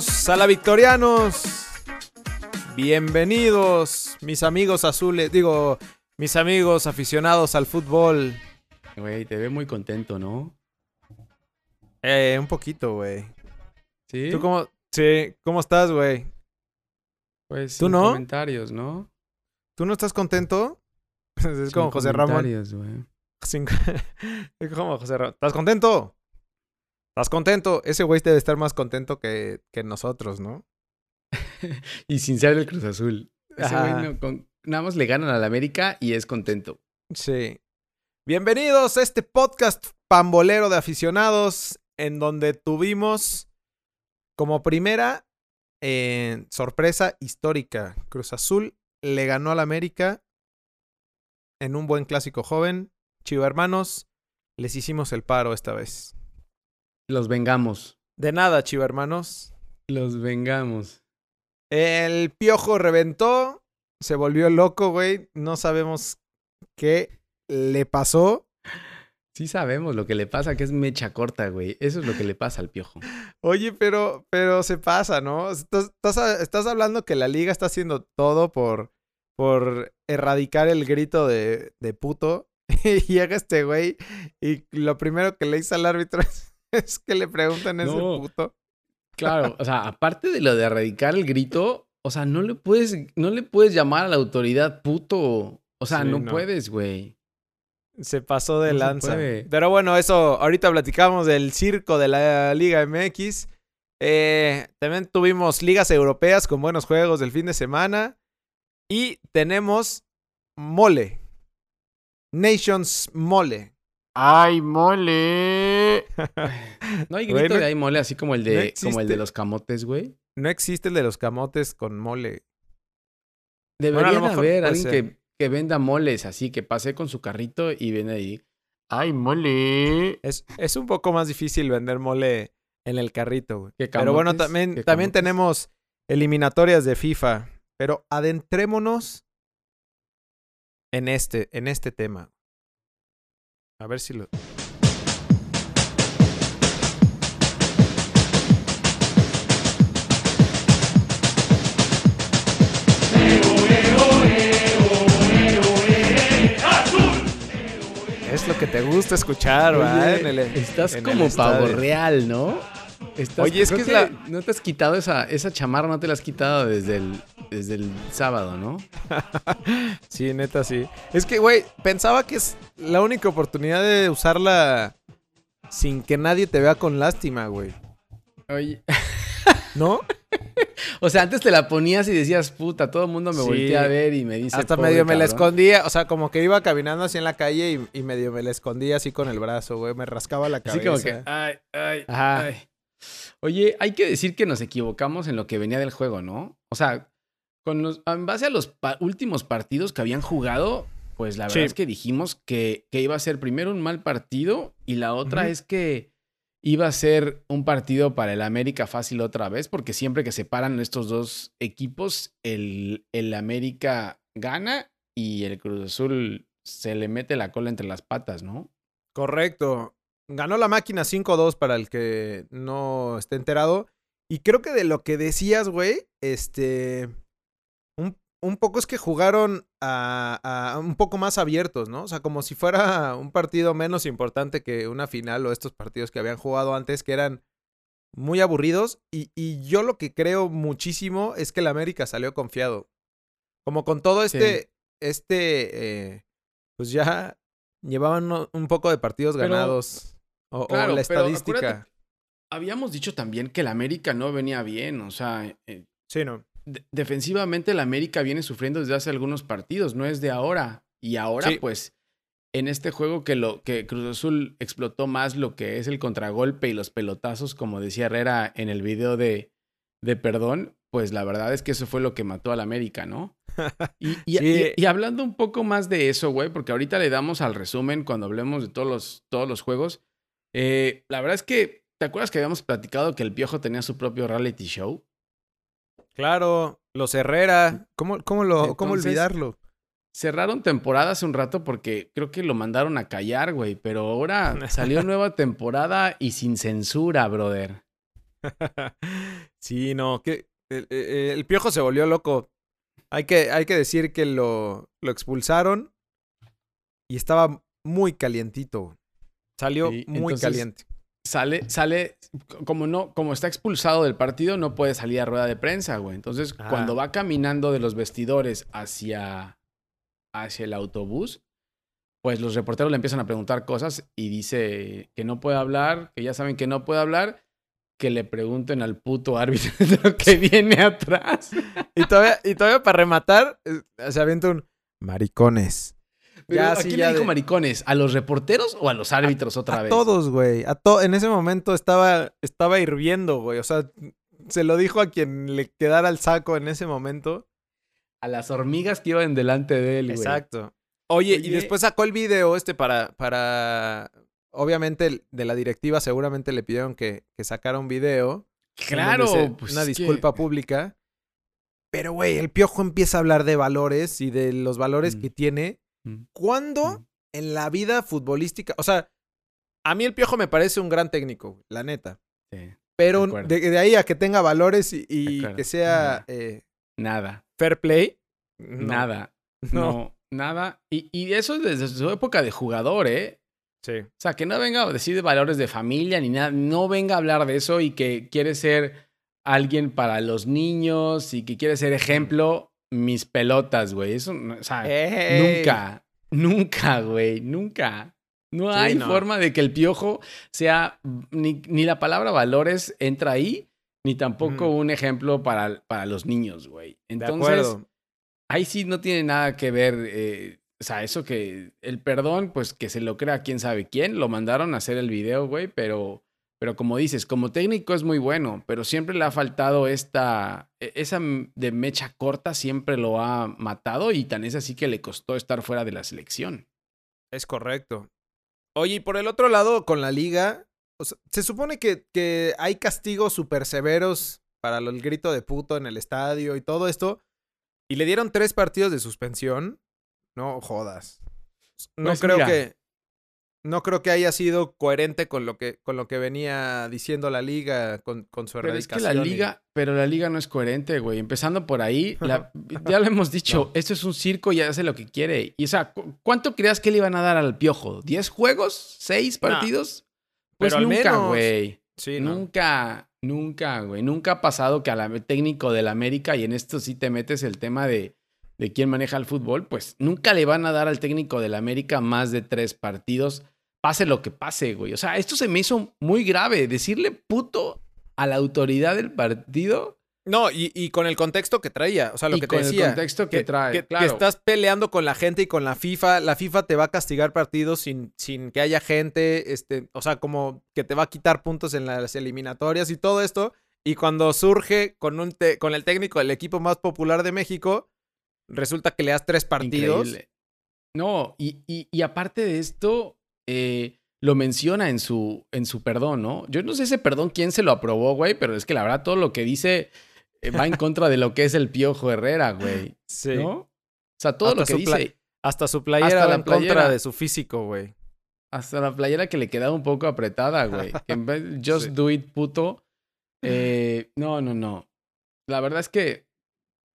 Bienvenidos a la Victorianos. Bienvenidos, mis amigos azules. Digo, mis amigos aficionados al fútbol. Güey, te ve muy contento, ¿no? Eh, un poquito, güey. ¿Sí? ¿Tú cómo, sí, cómo estás, güey? Pues ¿Tú sin no? comentarios, ¿no? ¿Tú no estás contento? Es Sin como José Ramón. Sin- Es como José Ramón. ¿Estás contento? ¿Estás contento? Ese güey debe estar más contento que, que nosotros, ¿no? Y sin ser el Cruz Azul. Ese güey no- con- nada más le ganan al América y es contento. Sí. Bienvenidos a este podcast pambolero de aficionados en donde tuvimos como primera eh, sorpresa histórica. Cruz Azul le ganó al América en un buen clásico joven. Chivo hermanos, les hicimos el paro esta vez. Los vengamos. De nada, Chivo hermanos. Los vengamos. El piojo reventó, se volvió loco, güey. No sabemos qué le pasó. Sí sabemos lo que le pasa, que es mecha corta, güey. Eso es lo que le pasa al piojo. Oye, pero, pero se pasa, ¿no? Estás, estás, estás hablando que la liga está haciendo todo por, por erradicar el grito de, de puto. Y llega este güey y lo primero que le dice al árbitro es, es que le preguntan ese No. puto. Claro, o sea, aparte de lo de erradicar el grito, o sea, no le puedes, no le puedes llamar a la autoridad puto. O sea, Sí, no, no. puedes, güey. Se pasó de No lanza. Pero bueno, eso, ahorita platicamos del circo de la Liga MX. Eh, también tuvimos ligas europeas con buenos juegos del fin de semana. Y tenemos mole. Nations Mole. ¡Ay, mole! No hay grito Güey, no- de ay mole así como el no de, como el de los camotes, güey. No existe el de los camotes con mole. Debería Bueno, haber alguien ser. que, que venda moles así, que pase con su carrito y viene ahí. ¡Ay, mole! Es, es un poco más difícil vender mole en el carrito, güey. ¿Qué Pero bueno, también, ¿Qué también tenemos eliminatorias de FIFA. Pero adentrémonos en este, en este tema. A ver si lo. Es lo que te gusta escuchar, ¿verdad? Oye, En el- estás en como pavo real, ¿no? Estás- Oye, es que es la- No te has quitado esa, esa chamarra, no te la has quitado desde el, desde el sábado, ¿no? Sí, neta, sí. Es que, güey, pensaba que es la única oportunidad de usarla sin que nadie te vea con lástima, güey. Oye, ¿No? o sea, antes te la ponías y decías, puta, todo el mundo me Sí. voltea a ver y me dice. Hasta "Pobre medio me la cabrón". escondía, o sea, como que iba caminando así en la calle y, y medio me la escondía así con el brazo, güey. Me rascaba la cabeza. Así como que, ay, ay, Ajá. ay. Oye, hay que decir que nos equivocamos en lo que venía del juego, ¿no? O sea, con los- en base a los pa- últimos partidos que habían jugado, pues la verdad Sí. es que dijimos que, que iba a ser primero un mal partido y la otra es que iba a ser un partido para el América fácil otra vez, porque siempre que se paran estos dos equipos, el, el América gana y el Cruz Azul se le mete la cola entre las patas, ¿no? Correcto. Ganó la máquina 5-2 para el que no esté enterado. Y creo que de lo que decías, güey, este. Un, un poco es que jugaron a, a un poco más abiertos, ¿no? O sea, como si fuera un partido menos importante que una final o estos partidos que habían jugado antes, que eran muy aburridos. Y, y yo lo que creo muchísimo es que el América salió confiado. Como con todo este. Este. eh, pues ya llevaban un poco de partidos Pero- ganados. O, o Claro, la pero estadística. Habíamos dicho también que el América no venía bien, o sea, eh, Sí, no. de- defensivamente el América viene sufriendo desde hace algunos partidos, no es de ahora. Y ahora, Sí. pues, en este juego que lo que Cruz Azul explotó más lo que es el contragolpe y los pelotazos, como decía Herrera en el video de, de Perdón, pues la verdad es que eso fue lo que mató al América, ¿no? Y, y- Sí. y- y hablando un poco más de eso, güey, porque ahorita le damos al resumen cuando hablemos de todos los, todos los juegos. Eh, la verdad es que, ¿te acuerdas que habíamos platicado que el Piojo tenía su propio reality show? Claro, los Herrera. ¿Cómo, cómo, lo, cómo Entonces, olvidarlo? Cerraron temporada hace un rato porque creo que lo mandaron a callar, güey. Pero ahora salió nueva temporada y sin censura, brother. sí, no, que el, el, piojo se volvió loco. Hay que, hay que decir que lo, lo expulsaron y estaba muy calientito. Salió muy caliente. Sale, sale, como no, como está expulsado del partido, no puede salir a rueda de prensa, güey. Entonces, cuando va caminando de los vestidores hacia, hacia el autobús, pues los reporteros le empiezan a preguntar cosas y dice que no puede hablar, que ya saben que no puede hablar, que le pregunten al puto árbitro que viene atrás. y, todavía, y todavía para rematar, se avienta un maricones. Ya, ¿A quién le dijo maricones? ¿A los reporteros o a los árbitros otra vez? A todos, güey. A en ese momento estaba, estaba hirviendo, güey. O sea, se lo dijo a quien le quedara el saco en ese momento. A las hormigas que iban delante de él, güey. Exacto. Oye, y después sacó el video este para, para, obviamente de la directiva seguramente le pidieron que, que sacara un video. Claro, pues una disculpa pública. Pero, güey, el piojo empieza a hablar de valores y de los valores mm. que tiene. Mm. ¿Cuándo mm. en la vida futbolística? O sea, a mí el piojo me parece un gran técnico, la neta. Sí, Pero de, ahí a que tenga valores y, que sea... Eh, nada. Fair play. Nada. no. Nada. Y, y eso es desde su época de jugador, ¿eh? Sí. O sea, que no venga a decir de valores de familia ni nada. No venga a hablar de eso y que quiere ser alguien para los niños y que quiere ser ejemplo. Mis pelotas, güey. Eso, o sea, nunca, nunca, güey. Nunca. No hay forma de que el piojo sea. Ni, ni, la palabra valores entra ahí, ni tampoco un ejemplo para, para los niños, güey. Entonces ahí sí no tiene nada que ver, eh, o sea, eso que el perdón, pues que se lo crea quién sabe quién, lo mandaron a hacer el video, güey, pero, pero como dices, como técnico es muy bueno, pero siempre le ha faltado esta, e, esa de mecha corta siempre lo ha matado y tan es así que le costó estar fuera de la selección. Es correcto. Oye, y por el otro lado, con la liga, se supone que, que hay castigos súper severos para el grito de puto en el estadio y todo esto. Y le dieron tres partidos de suspensión. No jodas. No pues creo que. No creo que haya sido coherente con lo que, con lo que venía diciendo la liga, con, con su pero Es que la liga, pero la liga no es coherente, güey. Empezando por ahí, ya lo hemos dicho, esto es un circo y hace lo que quiere. Y o sea, ¿cuánto creas que le iban a dar al piojo? ¿Diez juegos? ¿Seis partidos? Pues pero nunca, güey. Sí, Nunca. Nunca, güey. Nunca ha pasado que al técnico del América, y en esto sí te metes el tema de, de quién maneja el fútbol, pues nunca le van a dar al técnico del América más de tres partidos, pase lo que pase, güey. O sea, esto se me hizo muy grave. Decirle puto a la autoridad del partido no, y, con el contexto que traía, o sea, lo que te decía. Con el contexto que, trae, que, estás peleando con la gente y con la FIFA, la FIFA te va a castigar partidos sin, sin que haya gente, este, o sea, como que te va a quitar puntos en las eliminatorias y todo esto. Y cuando surge con, un con el técnico del equipo más popular de México, resulta que le das tres partidos. No, y, y, aparte de esto, eh, lo menciona en su, en su perdón, ¿no? Yo no sé ese perdón quién se lo aprobó, güey, pero es que la verdad todo lo que dice eh, va en contra de lo que es el Piojo Herrera, güey. Sí. ¿No? O sea, todo lo que dice. Hasta su playera va en contra de su físico, güey. Hasta la playera que le quedaba un poco apretada, güey. en vez just do it, puto. Eh, no, no, no. La verdad es que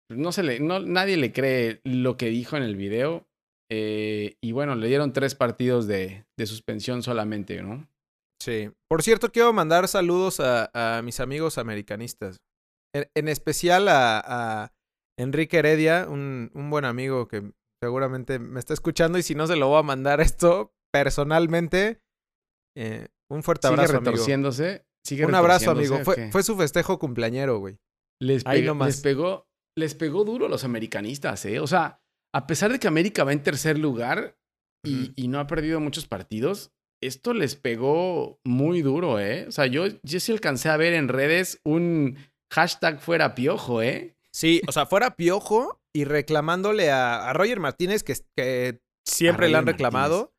no se le, no, nadie le cree lo que dijo en el video. Eh, y bueno, le dieron tres partidos de, de, suspensión solamente, ¿no? Sí. Por cierto, quiero mandar saludos a, a mis amigos americanistas. En, especial a, Enrique Heredia, un, buen amigo que seguramente me está escuchando y si no se lo voy a mandar esto personalmente. Eh, un fuerte abrazo. Sigue retorciéndose. un abrazo, amigo. Fue, su festejo cumpleañero, güey. Les, les, pegó, les pegó duro a los americanistas, ¿eh? O sea, a pesar de que América va en tercer lugar y, y, no ha perdido muchos partidos, esto les pegó muy duro, ¿eh? O sea, yo, yo sí alcancé a ver en redes un Hashtag fuera piojo, ¿eh? Sí, o sea, fuera piojo y reclamándole a, Roger Martínez, que, que siempre le han reclamado.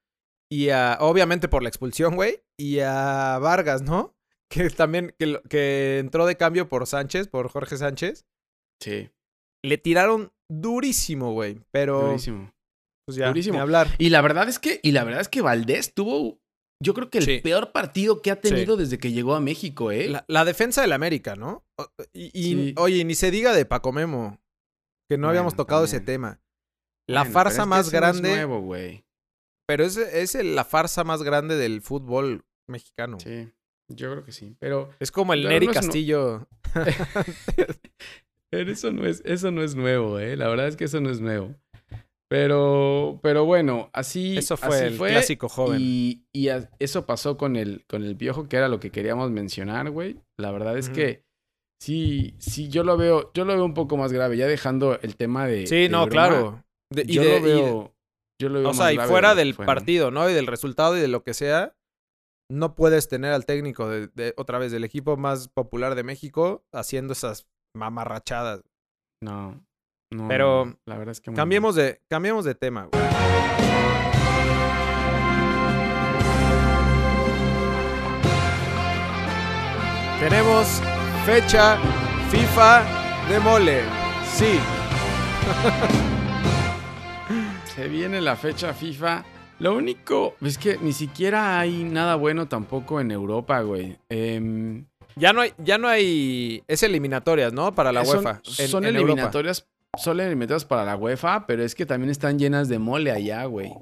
Y a, obviamente por la expulsión, güey. Y a Vargas, ¿no? Que también, que, que entró de cambio por Sánchez, por Jorge Sánchez. Sí. Le tiraron durísimo, güey. Pero. Durísimo. Pues ya, durísimo. hablar. Y la verdad es que, y la verdad es que Valdés tuvo yo creo que el Sí. peor partido que ha tenido desde que llegó a México, ¿eh? La, la defensa del América, ¿no? Y, y, Sí. oye, ni se diga de Paco Memo, que no habíamos tocado ese tema. La Bueno, farsa es más no es grande, nuevo, güey. pero es, es la farsa más grande del fútbol mexicano. Sí, yo creo que sí. Pero, Es como el Neri no- Castillo. pero eso no es, eso no es nuevo, ¿eh? La verdad es que eso no es nuevo. Pero, pero bueno, así, Eso fue así el clásico joven. Y, y a- eso pasó con el, con el piojo, que era lo que queríamos mencionar, güey. La verdad es que sí, sí, yo lo veo, yo lo veo un poco más grave, ya dejando el tema de. Sí, de no, broma, claro. De- y yo de- lo y veo. yo lo veo o sea, y grave fuera del fue, partido, ¿no? Y del resultado y de lo que sea, no puedes tener al técnico de, de- otra vez del equipo más popular de México haciendo esas mamarrachadas. No. no, Pero la verdad es que. Cambiemos de, cambiemos de tema, güey. Tenemos fecha FIFA de mole. Sí. Se viene la fecha FIFA. Lo único es que ni siquiera hay nada bueno tampoco en Europa, güey. Em, Ya no hay, ya no hay. Es eliminatorias, ¿no? Para la son, UEFA. en- son en Europa. eliminatorias. Son eliminatorias para la UEFA, pero es que también están llenas de mole allá, güey.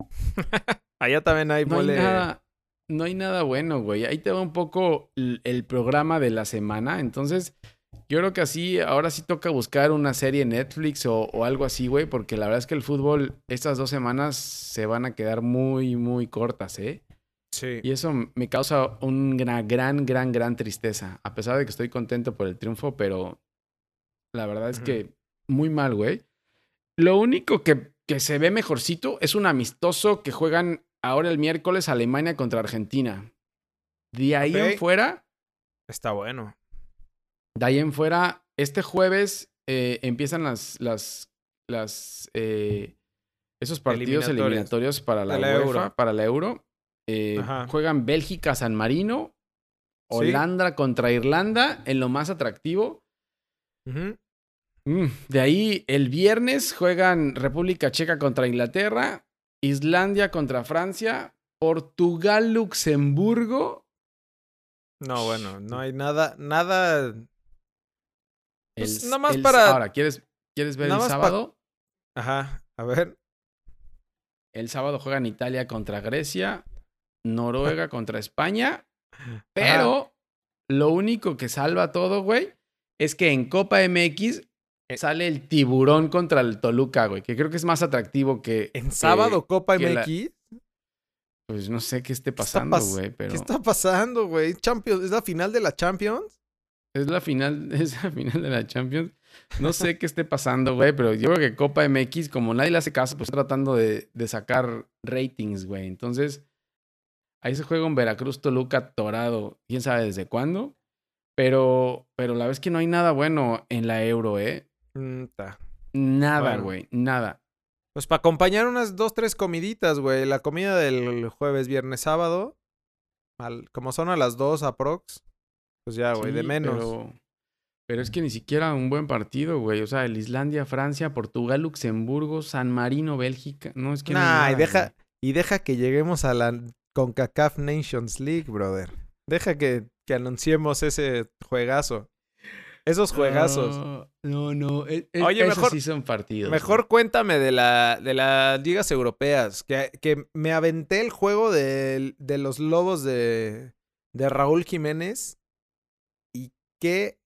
Allá también hay No mole. hay nada. No hay nada bueno, güey. Ahí te va un poco el, el programa de la semana. Entonces, yo creo que así, ahora sí toca buscar una serie Netflix o, o algo así, güey, porque la verdad es que el fútbol, estas dos semanas se van a quedar muy, muy cortas, ¿eh? Sí. Y eso me causa una gran, gran, gran tristeza. A pesar de que estoy contento por el triunfo, pero la verdad es que muy mal, güey. Lo único que, que se ve mejorcito es un amistoso que juegan ahora el miércoles Alemania contra Argentina. De ahí en fuera, Está bueno. de ahí en fuera, este jueves eh, empiezan las, las, las, eh, esos partidos eliminatorios para la, De la UEFA, Euro. para la Euro. Eh, juegan Bélgica, San Marino, Sí. Holanda contra Irlanda en lo más atractivo. Mm, De ahí el viernes juegan República Checa contra Inglaterra, Islandia contra Francia, Portugal, Luxemburgo. No, bueno, no hay nada, nada. Pues, el- nada más el- para- Ahora, ¿quieres, ¿quieres ver nada el pa- sábado? Ajá. A ver. El sábado juegan Italia contra Grecia, Noruega contra España, pero lo único que salva todo, güey, es que en Copa MX Eh. sale el tiburón contra el Toluca, güey, que creo que es más atractivo que... En que- sábado, Copa la- MX. Pues no sé qué esté ¿Qué está pasando, pas- güey, pero ¿Qué está pasando, güey? Champions, ¿es la final de la Champions? es la final, es la final de la Champions. No sé qué esté pasando, güey, pero yo creo que Copa MX, como nadie le hace caso, pues está tratando de, de sacar ratings, güey. Entonces, ahí se juega un Veracruz Toluca Torado, quién sabe desde cuándo. Pero, pero la es que no hay nada bueno en la Euro, ¿eh? Mm. Nada, Bueno. güey, nada. Pues para acompañar unas dos, tres comiditas, güey. La comida del jueves, viernes, sábado. al- como son a las dos aprox. Pues ya, güey, de menos. Pero, pero es que ni siquiera un buen partido, güey. O sea, el Islandia, Francia, Portugal, Luxemburgo, San Marino, Bélgica. No, es que no hay y deja, y deja que lleguemos a la CONCACAF Nations League, brother. Deja que, que anunciemos ese juegazo. Esos juegazos. No, no, no. e- e- Oye, esos mejor- sí son partidos. Mejor cuéntame de, la, de las ligas europeas. Que, que me aventé el juego de, de los lobos de, de Raúl Jiménez. ¿Y qué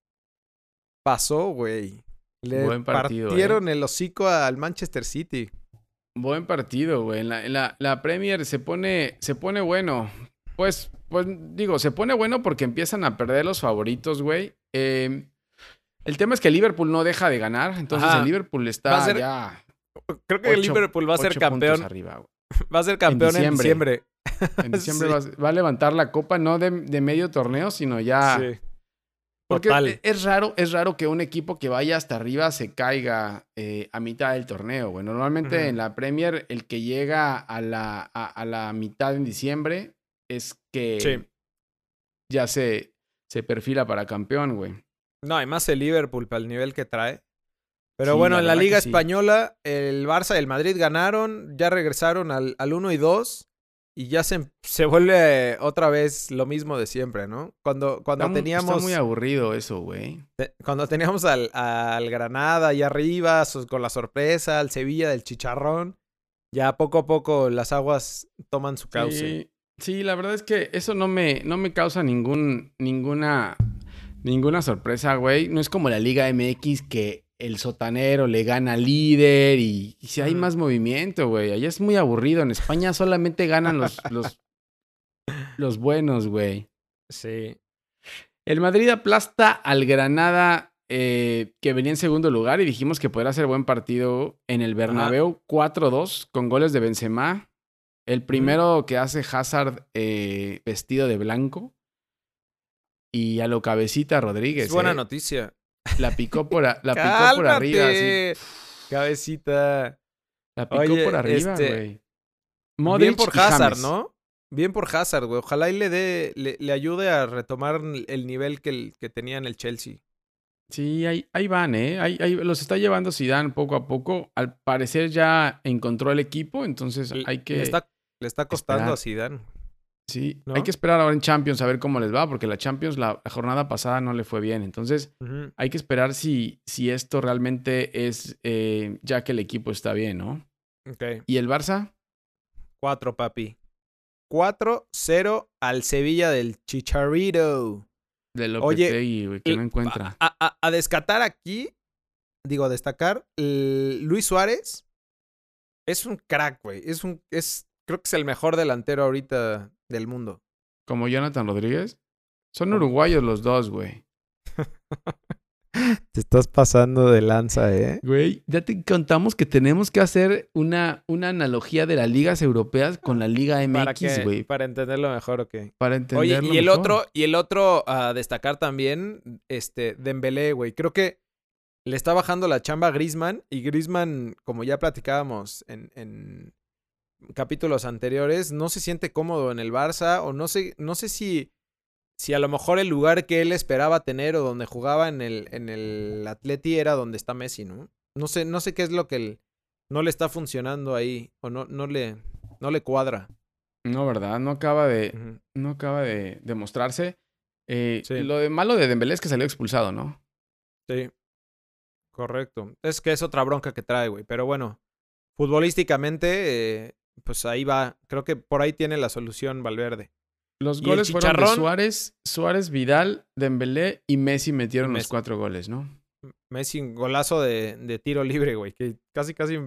pasó, güey? Le Buen partido, partieron el hocico al Manchester City. Buen partido, güey. La, la- la Premier se pone, se pone bueno. Pues, pues digo, se pone bueno porque empiezan a perder los favoritos, güey. Eh, el tema es que Liverpool no deja de ganar. Entonces Ajá. el Liverpool está ser ya. Creo que el Liverpool va a ser campeón. arriba, güey. Va a ser campeón en diciembre. diciembre. En diciembre Sí. va, a- va a levantar la copa, no de, de medio torneo, sino ya. Sí. Porque Total. e- es raro, es raro que un equipo que vaya hasta arriba se caiga eh, a mitad del torneo, güey. Normalmente en la Premier, el que llega a la, a, a la mitad en diciembre es que Sí. ya se, se perfila para campeón, güey. No, además el Liverpool para el nivel que trae. Pero Sí, bueno, la en la Liga sí. Española, el Barça y el Madrid ganaron, ya regresaron al, al 1 y 2. Y ya se, se vuelve otra vez lo mismo de siempre, ¿no? Cuando, cuando Está, teníamos. está muy aburrido eso, güey. te- Cuando teníamos al, al Granada ahí arriba, con la sorpresa, al Sevilla del Chicharrón, ya poco a poco las aguas toman su cauce. Sí, sí, la verdad es que eso no me, no me causa ningún, ninguna, ninguna sorpresa, güey. No es como la Liga MX que el sotanero le gana al líder y, y si hay más movimiento, güey. Allá es muy aburrido. En España solamente ganan los, los, los buenos, güey. Sí. El Madrid aplasta al Granada eh, que venía en segundo lugar y dijimos que podrá ser buen partido en el Bernabéu 4-2 con goles de Benzema. El primero que hace Hazard eh, vestido de blanco. Y a lo cabecita Rodríguez. Es buena eh. noticia. La picó por, a- la picó por arriba. así. Cabecita. La picó Oye, por arriba, este, güey. Bien Modric por Hazard, James. ¿no? Bien por Hazard, güey. Ojalá y le dé, le, le ayude a retomar el nivel que, el- que tenía en el Chelsea. Sí, ahí, ahí van, ¿eh? Ahí, ahí los está llevando Zidane poco a poco. Al parecer ya encontró el equipo, entonces hay que... Le está, le está costando esperar. a Zidane. Sí, ¿no? hay que esperar ahora en Champions a ver cómo les va, porque la Champions la, la jornada pasada no le fue bien. Entonces, hay que esperar si, si esto realmente es eh, ya que el equipo está bien, ¿no? Ok. ¿Y el Barça? Cuatro, papi. 4-0 al Sevilla del Chicharito. De Oye, Lopetegui, güey, que no encuentra. A, a- a descatar aquí, digo, a destacar, Luis Suárez es un crack, güey. Es un, es, creo que es el mejor delantero ahorita del mundo. Como Jonathan Rodríguez. Son uruguayos los dos, güey. Te estás pasando de lanza, ¿eh? Güey, ya te contamos que tenemos que hacer una, una analogía de las ligas europeas con la Liga ¿Para MX, güey. Para entenderlo mejor, ok. Para Oye, entenderlo y el mejor. otro, y el otro a destacar también, este, Dembélé, güey. Creo que le está bajando la chamba a Griezmann y Griezmann, como ya platicábamos en, en capítulos anteriores, no se siente cómodo en el Barça o no sé, no sé si, si a lo mejor el lugar que él esperaba tener o donde jugaba en el, en el Atleti era donde está Messi, ¿no? No sé, no sé qué es lo que el- no le está funcionando ahí o no, no le, no le cuadra. No, ¿verdad? No acaba de, no acaba de demostrarse. Eh, Sí. Lo de malo de Dembélé es que salió expulsado, ¿no? Sí. Correcto. Es que es otra bronca que trae, güey. Pero bueno, futbolísticamente, eh, pues ahí va. Creo que por ahí tiene la solución Valverde. Los Y goles fueron de Suárez, Suárez, Vidal, Dembélé y Messi metieron los Messi. cuatro goles, ¿no? Messi, un golazo de, de tiro libre, güey. Que casi, casi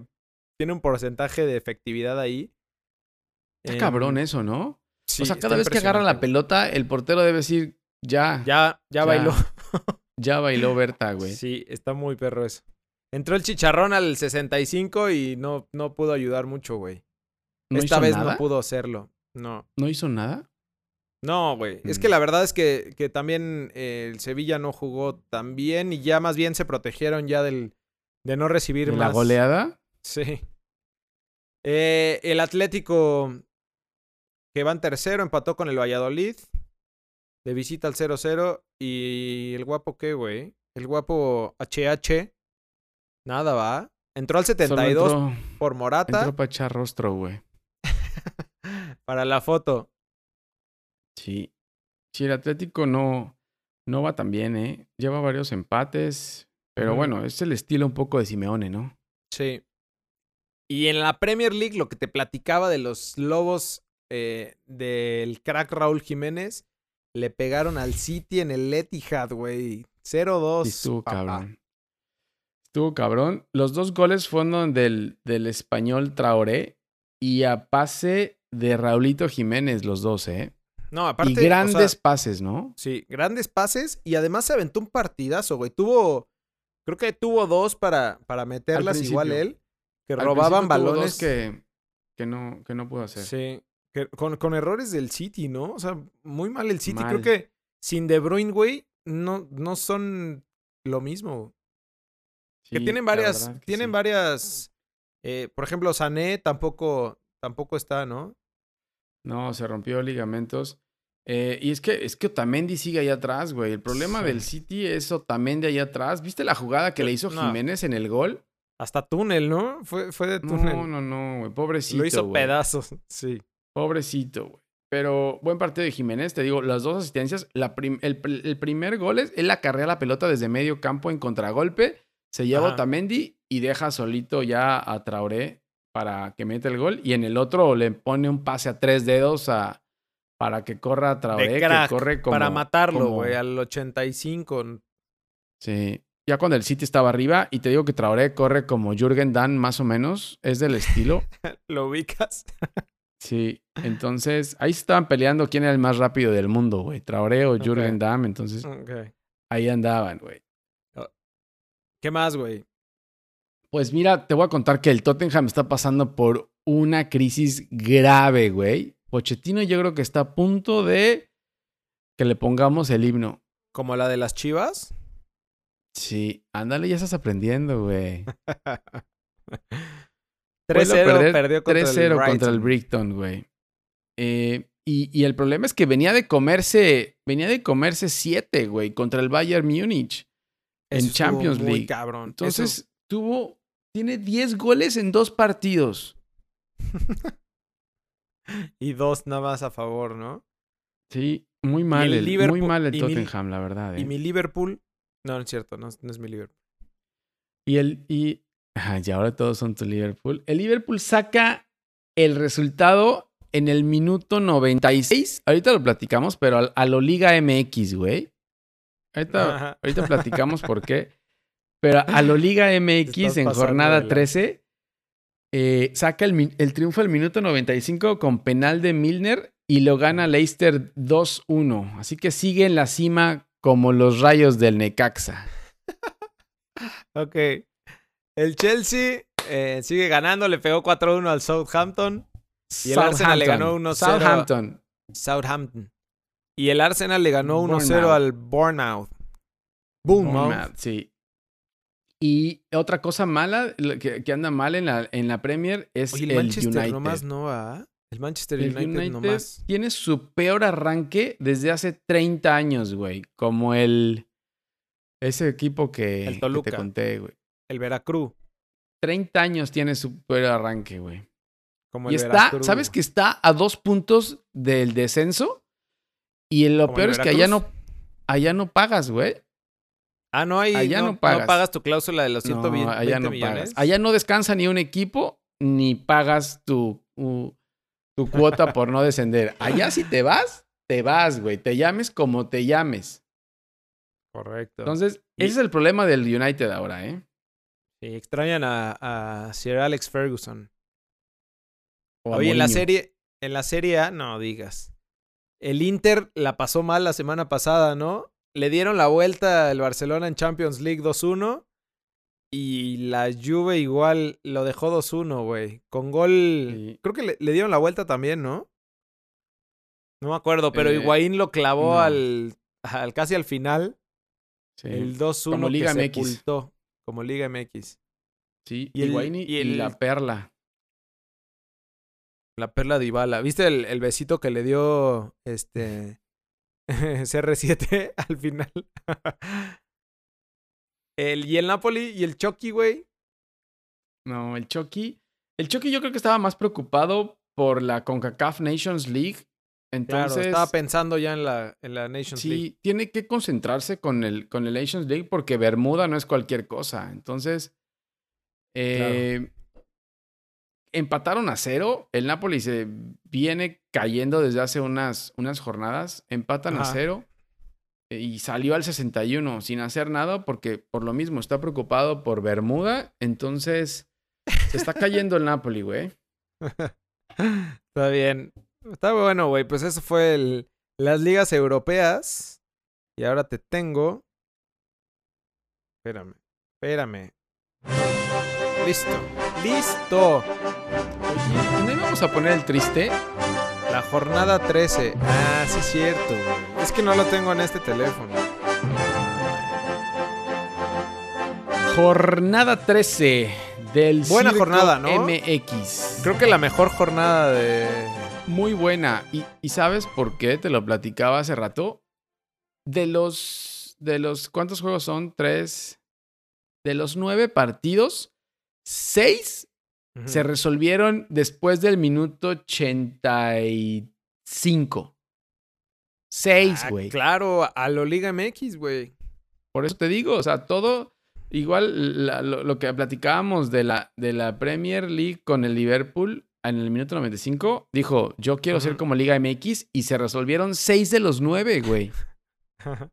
tiene un porcentaje de efectividad ahí. Está Em, cabrón eso, ¿no? sí, o sea, cada vez que agarra la pelota, el portero debe decir, ya, ya, Ya, ya, Ya, bailó. bailó Berta, güey. Sí, está muy perro eso. Entró el chicharrón al 65 y no, no pudo ayudar mucho, güey. ¿No Esta vez nada? no pudo hacerlo. No. ¿No hizo nada? No, güey. Es Mm. que la verdad es que, que también eh, el Sevilla no jugó tan bien y ya más bien se protegieron ya del de no recibir ¿De más. la goleada? Sí. Eh, el Atlético que va en tercero empató con el Valladolid de visita al 0-0 y el guapo qué, güey? El guapo HH nada va. Entró al Solo 72 entró, por Morata entró para echar rostro, güey. para la foto. Sí. Sí, el Atlético no, no va tan bien, ¿eh? Lleva varios empates. Pero bueno, es el estilo un poco de Simeone, ¿no? Sí. Y en la Premier League, lo que te platicaba de los lobos eh, del crack Raúl Jiménez, le pegaron al City en el Etihad, güey. 0-2. Sí, estuvo papá. cabrón. Estuvo cabrón. Los dos goles fueron del, del español Traoré y a pase de Raulito Jiménez, los dos, ¿eh? No, aparte. y o sea, grandes pases, ¿no? sí, grandes pases y además se aventó un partidazo, güey. Tuvo. Creo que tuvo dos para, para meterlas igual él. Que Al robaban balones. dos que, que, no, que no pudo hacer. Sí. que- con, con errores del City, ¿no? O sea, muy mal el City. Creo que sin De Bruyne, güey, no, no son lo mismo. Que tienen varias, que tienen sí. varias, eh, por ejemplo, Sané tampoco, tampoco está, ¿no? No, se rompió ligamentos. Eh, y es que, es que Otamendi sigue ahí atrás, güey. El problema Sí. del City es Otamendi ahí atrás. ¿Viste la jugada que le hizo no. Jiménez en el gol? Hasta túnel, ¿no? Fue, fue de túnel. No, no, no, güey. Pobrecito, Lo hizo güey. pedazos, sí. Pobrecito, güey. Pero buen partido de Jiménez, te digo, las dos asistencias. La prim- el, el primer gol es, él acarrea la pelota desde medio campo en contragolpe, se lleva Ajá. Otamendi y deja solito ya a Traoré para que meta el gol. Y en el otro le pone un pase a tres dedos a, para que corra Traoré, crack, que corre como... para matarlo, como- güey, al 85. Sí. Ya cuando el City estaba arriba, y te digo que Traoré corre como Jürgen Damm, más o menos, es del estilo. ¿Lo ubicas? Sí, entonces ahí se estaban peleando quién era el más rápido del mundo, güey. Traoré o Jürgen Ok. Damm, entonces ahí andaban, güey. ¿Qué más, güey? Pues mira, te voy a contar que el Tottenham está pasando por una crisis grave, güey. Pochettino yo creo que está a punto de que le pongamos el himno. ¿Como la de las chivas? Sí, ándale, ya estás aprendiendo, güey. 3-0 Vuelve a perder perdió contra 3-0 el contra el Brighton. Güey. Eh, y, y el problema es que venía de comerse, venía de comerse 7, güey, contra el Bayern Múnich en Eso Champions muy League. cabrón. Entonces, Eso- tuvo, tiene 10 goles en dos partidos. y dos nada más a favor, ¿no? Sí, muy mal, el el, muy mal el y mi- Tottenham, la verdad. Y eh. mi Liverpool. No, no es cierto, no, no es mi Liverpool. Y el y, y ahora todos son tu Liverpool. El Liverpool saca el resultado en el minuto 96. Ahorita lo platicamos, pero al- a, lo Liga MX, güey. Ahorita platicamos por qué. Pero a lo Liga MX en jornada lanza. 13 eh, saca el, el triunfo al minuto 95 con penal de Milner y lo gana Leicester 2-1. Así que sigue en la cima como los rayos del Necaxa. Ok. El Chelsea eh, sigue ganando, le pegó 4-1 al Southampton. Y el Arsenal le ganó 1-0. Southampton. Southampton. Y el Arsenal le ganó 1-0 Bournemouth. al. Bournemouth. Bournemouth, Sí. Y otra cosa mala que, que anda mal en la, en la Premier es Oye, el, el, Manchester United. nomás no va. El Manchester El United, United nomás. tiene su peor arranque desde hace 30 años, güey. Como el. Ese equipo que, El que Toluca. te conté, güey. El Veracruz. 30 años tiene su peor arranque, güey. Como Y el está, Veracruz. ¿sabes que está a dos puntos del descenso? Y lo ¿Como el peor es que allá no, allá no pagas, güey. Ah, no hay. Allá no, no pagas. pagas tu cláusula de los No, 120 allá no millones. pagas. Allá no descansa ni un equipo, ni pagas tu, cuota por no descender. Allá si te vas, te vas, güey. Te llames como te llames. Correcto. Entonces, Y- ese es el problema del United ahora, ¿eh? Sí, extrañan a, a Sir Alex Ferguson. O Oye, en la serie, en la serie A, no digas. El Inter la pasó mal la semana pasada, ¿no? Le dieron la vuelta al Barcelona en Champions League 2-1. Y la Juve igual lo dejó 2-1, güey. Con gol. Sí. Creo que le, le dieron la vuelta también, ¿no? No me acuerdo, pero Eh, Higuaín lo clavó no. al, al casi al final. Sí. El 2-1 Como que Liga MX. sepultó. Como Liga MX. Sí, y Higuaín y, y y el- la perla. La perla de Ibala. ¿Viste el, el besito que le dio este CR7 al final? el, y el Napoli y el Chucky, güey. No, el Chucky. El Chucky yo creo que estaba más preocupado por la CONCACAF Nations League. Entonces, Claro, estaba pensando ya en la, en la Nations sí, League. tiene que concentrarse con el, con el Nations League porque Bermuda no es cualquier cosa. Entonces, eh, empataron a cero. El Napoli se viene cayendo desde hace unas, unas jornadas. Empatan a cero eh, y salió al 61 sin hacer nada porque por lo mismo está preocupado por Bermuda. Entonces, se está cayendo el Napoli, güey. Está bien. Está bueno, güey. Pues eso fue el, las ligas europeas. Y ahora te tengo. Espérame. Espérame. Listo. Listo. ¿No íbamos a poner el triste? La jornada 13. Ah, sí es cierto, güey. Es que no lo tengo en este teléfono. Jornada 13 del Buena Circo jornada, ¿no? MX. Creo que la mejor jornada de. Muy buena. ¿Y, y sabes por qué? Te lo platicaba hace rato. De los. De los. ¿Cuántos juegos son? Tres. De los nueve partidos, seis se resolvieron después del minuto 85. Seis, Ah, güey. claro, a lo Liga MX, güey. Por eso te digo, o sea, todo igual la- lo, lo que platicábamos de la, de la Premier League con el Liverpool en el minuto 95, dijo, yo quiero ser como Liga MX y se resolvieron seis de los nueve, güey.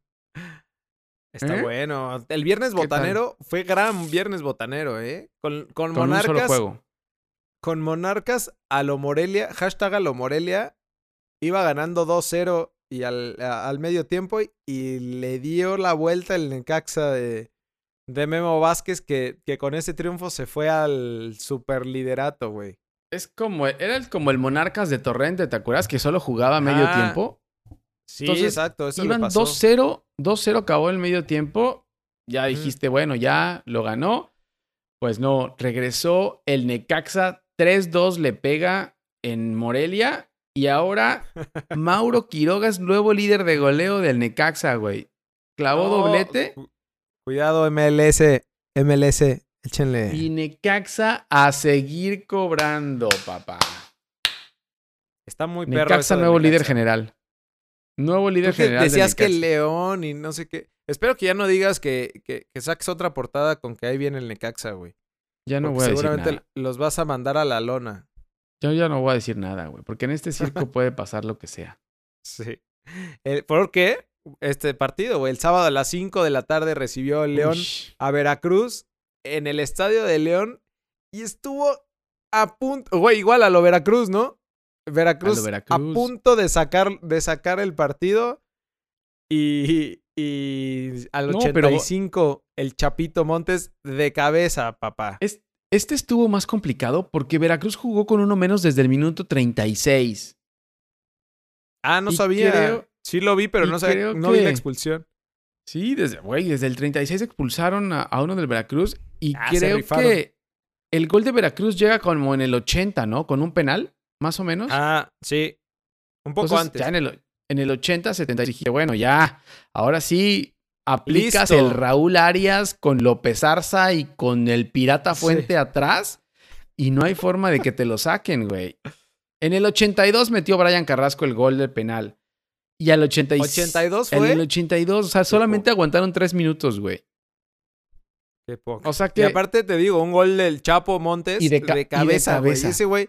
Está ¿Eh? bueno. El viernes botanero fue gran viernes botanero, ¿eh? Con, con, Con un solo Monarcas. juego. Con Monarcas a lo Morelia, hashtag a lo Morelia, iba ganando 2-0 y al, a- al medio tiempo y, y le dio la vuelta el Necaxa de, de Memo Vázquez que, que con ese triunfo se fue al superliderato, güey. Es como, era el- como el Monarcas de Torrente, ¿te acuerdas? Que solo jugaba medio Ah, tiempo. Sí, Entonces, exacto, eso Iban pasó. 2-0, 2-0 acabó el medio tiempo. Ya dijiste, bueno, ya lo ganó. Pues no, regresó el Necaxa 3-2, le pega en Morelia. Y ahora Mauro Quiroga es nuevo líder de goleo del Necaxa, güey. Clavó No, doblete cu- Cuidado, MLS, MLS, échenle. y Necaxa a seguir cobrando, papá. Está muy perro. Necaxa nuevo líder general. Nuevo líder que general. decías que Necaxa. el León y no sé qué. Espero que ya no digas que, que, que saques otra portada con que ahí viene el Necaxa, güey. Ya no voy a decir seguramente nada. los vas a mandar a la lona. Yo ya no voy a decir nada, güey. Porque en este circo puede pasar lo que sea. Sí. Eh, ¿Por qué? Este partido, güey. El sábado a las 5 de la tarde recibió el León Ush. a Veracruz en el estadio de León y estuvo a punto, güey, igual a lo Veracruz, ¿no? Veracruz a, Veracruz. punto de sacar, de sacar el partido y, y al No, pero- 85 el Chapito Montes de cabeza, papá. Es- Este estuvo más complicado porque Veracruz jugó con uno menos desde el minuto 36. Ah, no y sabía. creo- sí lo vi, pero no, sabía- no vi la expulsión. Sí, desde, güey, desde el 36 expulsaron a, a uno del Veracruz y Ah, creo que el gol de Veracruz llega como en el 80, ¿no? Con un penal, más o menos. Ah, sí. Un poco Entonces, antes. Ya en el, en el 80, 70 dije, bueno, ya, ahora sí aplicas Listo. el Raúl Arias con López Arza y con el Pirata Sí. Fuente atrás y no hay forma de que te lo saquen, güey. En el 82 metió Brian Carrasco el gol del penal. Y al 86, 82 En fue. el 82, o sea, solamente aguantaron tres minutos, güey. Qué poco. O sea Y que, aparte te digo, un gol del Chapo Montes Y de de, ca- y de cabeza, güey. cabeza. Y ese güey.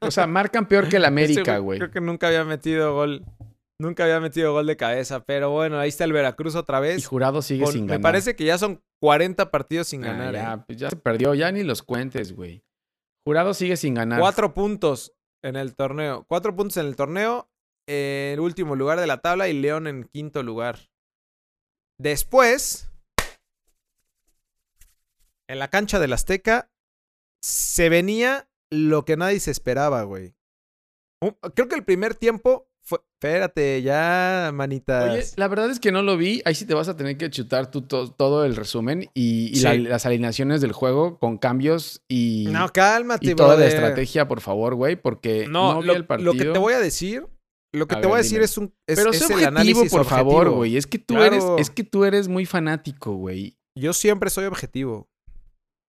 O sea, marcan peor que el América, güey. Creo que nunca había metido gol. Nunca había metido gol de cabeza. Pero bueno, ahí está el Veracruz otra Y vez. Jurado sigue Con- sin me ganar. parece que ya son 40 partidos sin Ah, ganar. ya, ¿eh? pues ya se perdió, ya ni los cuentes, güey. Jurado sigue sin ganar. Cuatro puntos en el torneo. Cuatro puntos en el torneo. En el último lugar de la tabla y León en quinto lugar. Después, en la cancha del Azteca, se venía lo que nadie se esperaba, güey. Creo que el primer tiempo fue. Espérate, ya, manitas. Oye, la verdad es que no lo vi. Ahí sí te vas a tener que chutar tú to- todo el resumen y, y la- Sí. las alineaciones del juego con cambios y, no, cálmate, y toda la estrategia, por favor, güey, porque no, No, vi lo, el partido. lo que te voy a decir. Lo que A te voy a decir dime. es un. Es, Pero es el objetivo, análisis por favor, güey. Es que tú Claro. eres, es que tú eres muy fanático, güey. Yo siempre soy objetivo.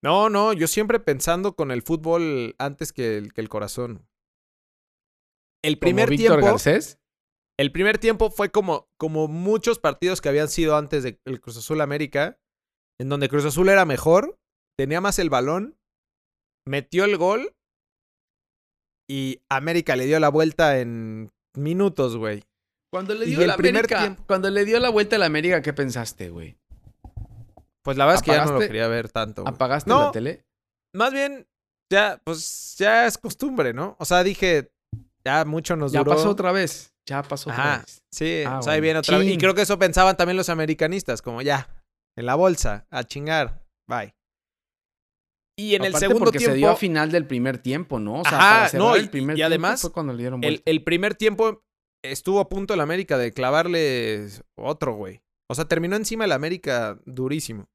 No, no, yo siempre pensando con el fútbol antes que el, que el corazón. El primer Como tiempo, Garcés. el primer tiempo fue como, como muchos partidos que habían sido antes del Cruz Azul América, en donde Cruz Azul era mejor, tenía más el balón, metió el gol y América le dio la vuelta en minutos, güey. Cuando le Y dio el la primer América, tiempo- cuando le dio la vuelta a la América, ¿qué pensaste, güey? Pues la verdad es que ya no lo ¿Apagaste- quería ver tanto. güey. ¿Apagaste No, la tele? más bien, ya, pues ya es costumbre, ¿no? O sea, dije, ya mucho nos Ya duró. pasó otra vez. Ya pasó otra Ajá, vez. sí, Ah, o sea, ahí viene otra vez. Y creo que eso pensaban también los americanistas, como ya, en la bolsa, a chingar, bye. Y en el Aparte segundo porque tiempo, se dio a final del primer tiempo, ¿no? O sea, Ajá, para no, y- el primer y tiempo además, fue cuando le dieron el, el primer tiempo estuvo a punto el América de clavarle otro, güey. O sea, terminó encima el América durísimo.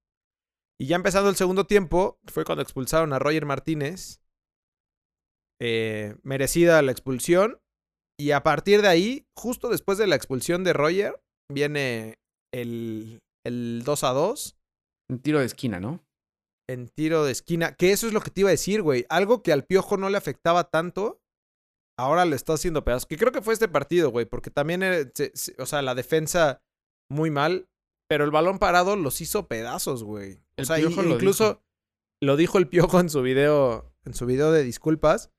Y ya empezando el segundo tiempo, fue cuando expulsaron a Roger Martínez. Eh, merecida la expulsión. Y a partir de ahí, justo después de la expulsión de Roger, viene el, el 2 a 2. Un tiro de esquina, ¿no? en tiro de esquina. Que eso es lo que te iba a decir, güey. Algo que al piojo no le afectaba tanto. Ahora le está haciendo pedazos. Que creo que fue este partido, güey. Porque también, eh, se- se- o sea, la defensa muy mal. Pero el balón parado los hizo pedazos, güey. O El sea, y- lo incluso lo dijo el piojo en su video. En su video de disculpas.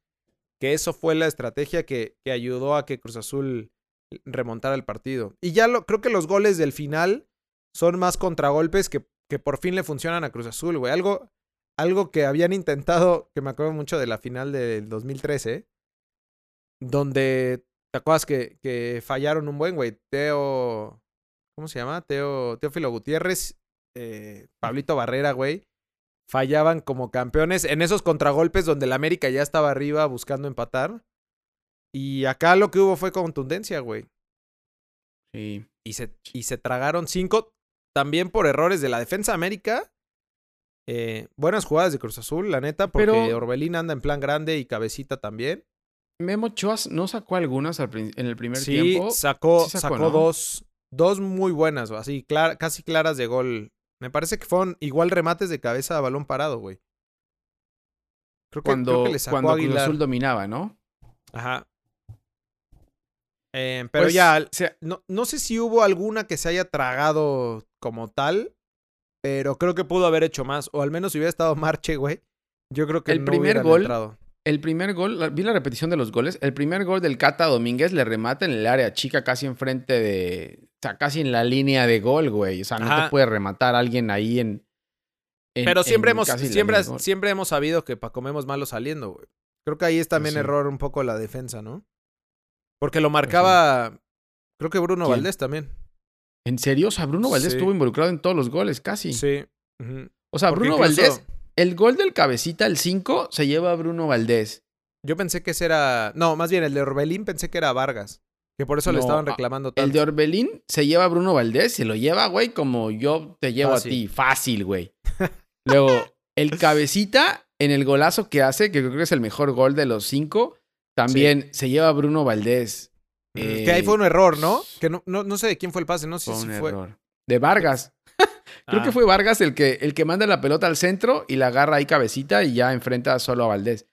Que eso fue la estrategia que, que ayudó a que Cruz Azul remontara el partido. Y ya lo, creo que los goles del final son más contragolpes que, que por fin le funcionan a Cruz Azul, güey. Algo, algo que habían intentado, que me acuerdo mucho de la final del 2013, donde, ¿te acuerdas que, que fallaron un buen, güey? Teo, ¿cómo se llama? Teo, Teófilo Gutiérrez, eh, Pablito Barrera, güey. Fallaban como campeones en esos contragolpes donde el América ya estaba arriba buscando empatar. Y acá lo que hubo fue contundencia, güey. Sí. Y se, y se tragaron cinco también por errores de la defensa América. Eh, buenas jugadas de Cruz Azul, la neta, porque Pero- Orbelín anda en plan grande y Cabecita también. Memo Ochoa no sacó algunas al en el primer Sí, tiempo. sacó, sí sacó, sacó ¿no? dos, dos muy buenas, así, clar- casi claras de gol. Me parece que fueron igual remates de cabeza a balón parado, güey. Creo que, cuando creo que le sacó cuando Cruz. Azul dominaba, ¿no? Ajá. Eh, pero Pues, ya, o sea, No, no sé si hubo alguna que se haya tragado como tal, pero creo que pudo haber hecho más. O al menos si hubiera estado Marche, güey. Yo creo que El no primer gol- entrado. El primer gol, vi la repetición de los goles. El primer gol del Cata Domínguez le remata en el área chica, casi enfrente de. O sea, casi en la línea de gol, güey. O sea, no Ajá. te puede rematar alguien ahí en. en- Pero siempre en hemos, siempre, hemos sabido que para comemos malo saliendo, güey. Creo que ahí es también Pues sí. error un poco la defensa, ¿no? Porque lo marcaba, creo que Bruno ¿Quién? Valdés también. ¿En serio? O sea, Bruno Valdés Sí. estuvo involucrado en todos los goles, casi. Sí. O sea, Porque Bruno incluso- Valdés, el gol del cabecita, el 5, se lleva a Bruno Valdés. Yo pensé que ese era... No, más bien el de Orbelín pensé que era Vargas. Que por eso le estaban ah, reclamando tanto. El de Orbelín se lleva a Bruno Valdés, se lo lleva, güey, como yo te llevo Fácil. a ti. Fácil, güey. Luego, el cabecita en el golazo que hace, que creo que es el mejor gol de los cinco, también se lleva a Bruno Valdés. Mm, Eh, que ahí fue un error, ¿no? Que no, no, no sé de quién fue el pase, no sé Fue si un fue... error. De Vargas. Creo Ah. que fue Vargas el que, el que manda la pelota al centro y la agarra ahí cabecita y ya enfrenta solo a Valdés.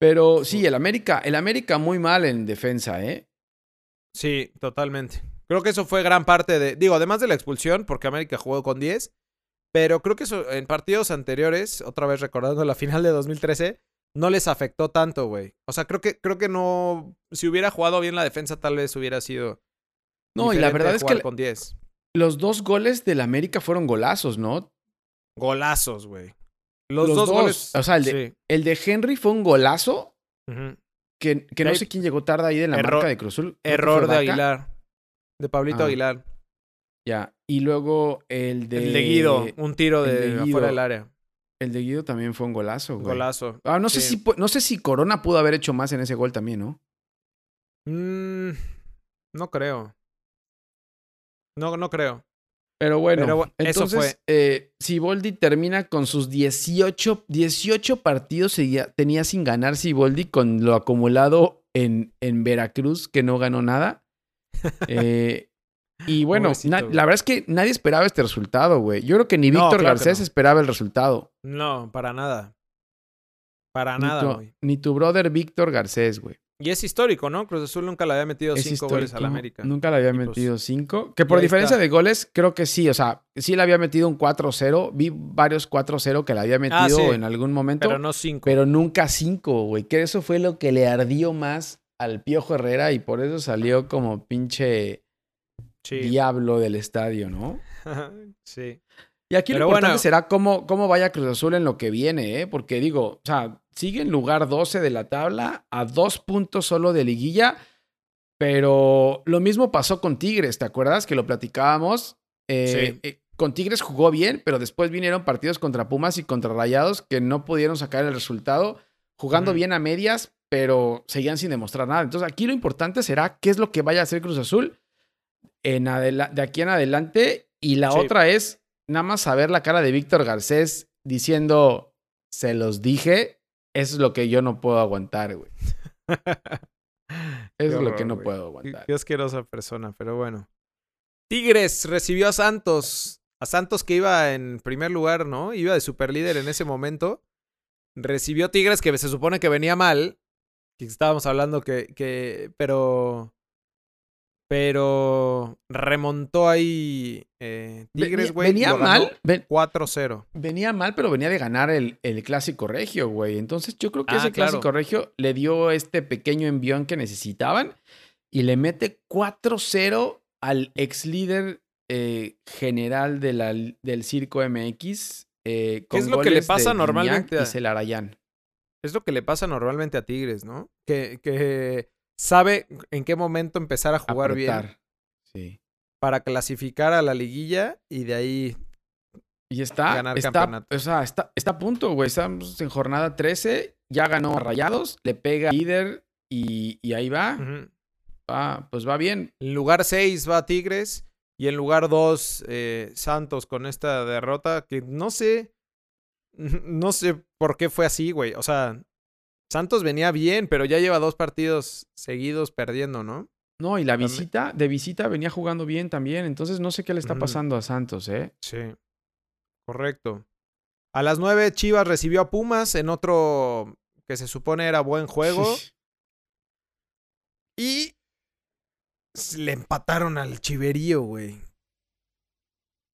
Pero sí, el América, el América muy mal en defensa, ¿eh? Sí, totalmente. Creo que eso fue gran parte de. Digo, además de la expulsión, porque América jugó con 10. Pero creo que eso en partidos anteriores, otra vez recordando la final de 2013, no les afectó tanto, güey. O sea, creo que, creo que no. Si hubiera jugado bien la defensa, tal vez hubiera sido. No, y la verdad es que con 10. Los dos goles del América fueron golazos, ¿no? Golazos, güey. Los, Los dos, dos. goles. O sea, el de- sí. El de Henry fue un golazo que, que no sé quién llegó tarde ahí de la Error- marca de Cruzul. Error de. Aguilar. De Pablito Ah. Aguilar. Ya. Y luego el de. El de Guido. Un tiro de, de Guido. afuera del área. El de Guido también fue un golazo, güey. Golazo. Ah, no sé, si, no sé si Corona pudo haber hecho más en ese gol también, ¿no? Mm, no creo. No, no creo. Pero bueno, Pero entonces, eh, Siboldi termina con sus 18, 18 partidos seguía- tenía sin ganar Siboldi con lo acumulado en, en Veracruz, que no ganó nada. Eh, y bueno, na- la verdad es que nadie esperaba este resultado, güey. Yo creo que ni No, Víctor claro Garcés no. esperaba el resultado. No, para nada. Para nada, güey. Ni tu brother Víctor Garcés, güey. Y es histórico, ¿no? Cruz Azul nunca le había metido Es cinco goles al. América. Nunca le había Y pues, metido cinco. Que por diferencia está. de goles, creo que sí. O sea, sí le había metido un 4-0. Vi varios 4-0 que le había metido Ah, sí. en algún momento. Pero Pero, no cinco. nunca cinco, güey. Que eso fue lo que le ardió más al Piojo Herrera y por eso salió como pinche sí. diablo del estadio, ¿no? sí. Y aquí Pero lo importante bueno. será cómo, cómo vaya Cruz Azul en lo que viene, ¿eh? Porque digo, o sea, sigue en lugar 12 de la tabla, a dos puntos solo de liguilla, pero lo mismo pasó con Tigres, ¿te acuerdas? Que lo platicábamos. Eh, Sí. eh, con Tigres jugó bien, pero después vinieron partidos contra Pumas y contra Rayados que no pudieron sacar el resultado, jugando bien a medias, pero seguían sin demostrar nada. Entonces aquí lo importante será qué es lo que vaya a hacer Cruz Azul en de aquí en adelante. Y la Sí. otra es nada más saber la cara de Víctor Garcés diciendo, se los dije, eso es lo que yo no puedo aguantar, güey. Eso es lo que no puedo aguantar. qué asquerosa persona, pero bueno. Tigres recibió a Santos a Santos que iba en primer lugar, ¿no? Iba de superlíder en ese momento. Recibió Tigres que se supone que venía mal. Que estábamos hablando que, que pero pero remontó ahí eh, Tigres, güey. Venía, mal. 4-0. Venía mal, pero venía de ganar el, el clásico regio, güey. Entonces yo creo que ese ah, clásico regio le dio este pequeño envión que necesitaban y le mete 4-0 al ex líder eh, general de la, del Circo MX. Eh, ¿Qué es lo que le pasa normalmente a Celarayán? Es lo que le pasa normalmente a Tigres, ¿no? Que, que sabe en qué momento empezar a jugar bien. Sí. Para clasificar a la liguilla y de ahí y está, ganar está, o sea, está, está a punto, güey. Estamos en jornada 13, ya ganó a Rayados, le pega líder y, y ahí va. pues va bien. En lugar 6 va Tigres y en lugar 2 eh, Santos con esta derrota que no sé, no sé por qué fue así, güey. O sea, Santos venía bien, pero ya lleva dos partidos seguidos perdiendo, ¿no? No, y la visita, de visita venía jugando bien también. Entonces no sé qué le está pasando a Santos, ¿eh? Sí. Correcto. A las nueve, Chivas recibió a Pumas en otro que se supone era buen juego. y le empataron al chiverío, güey.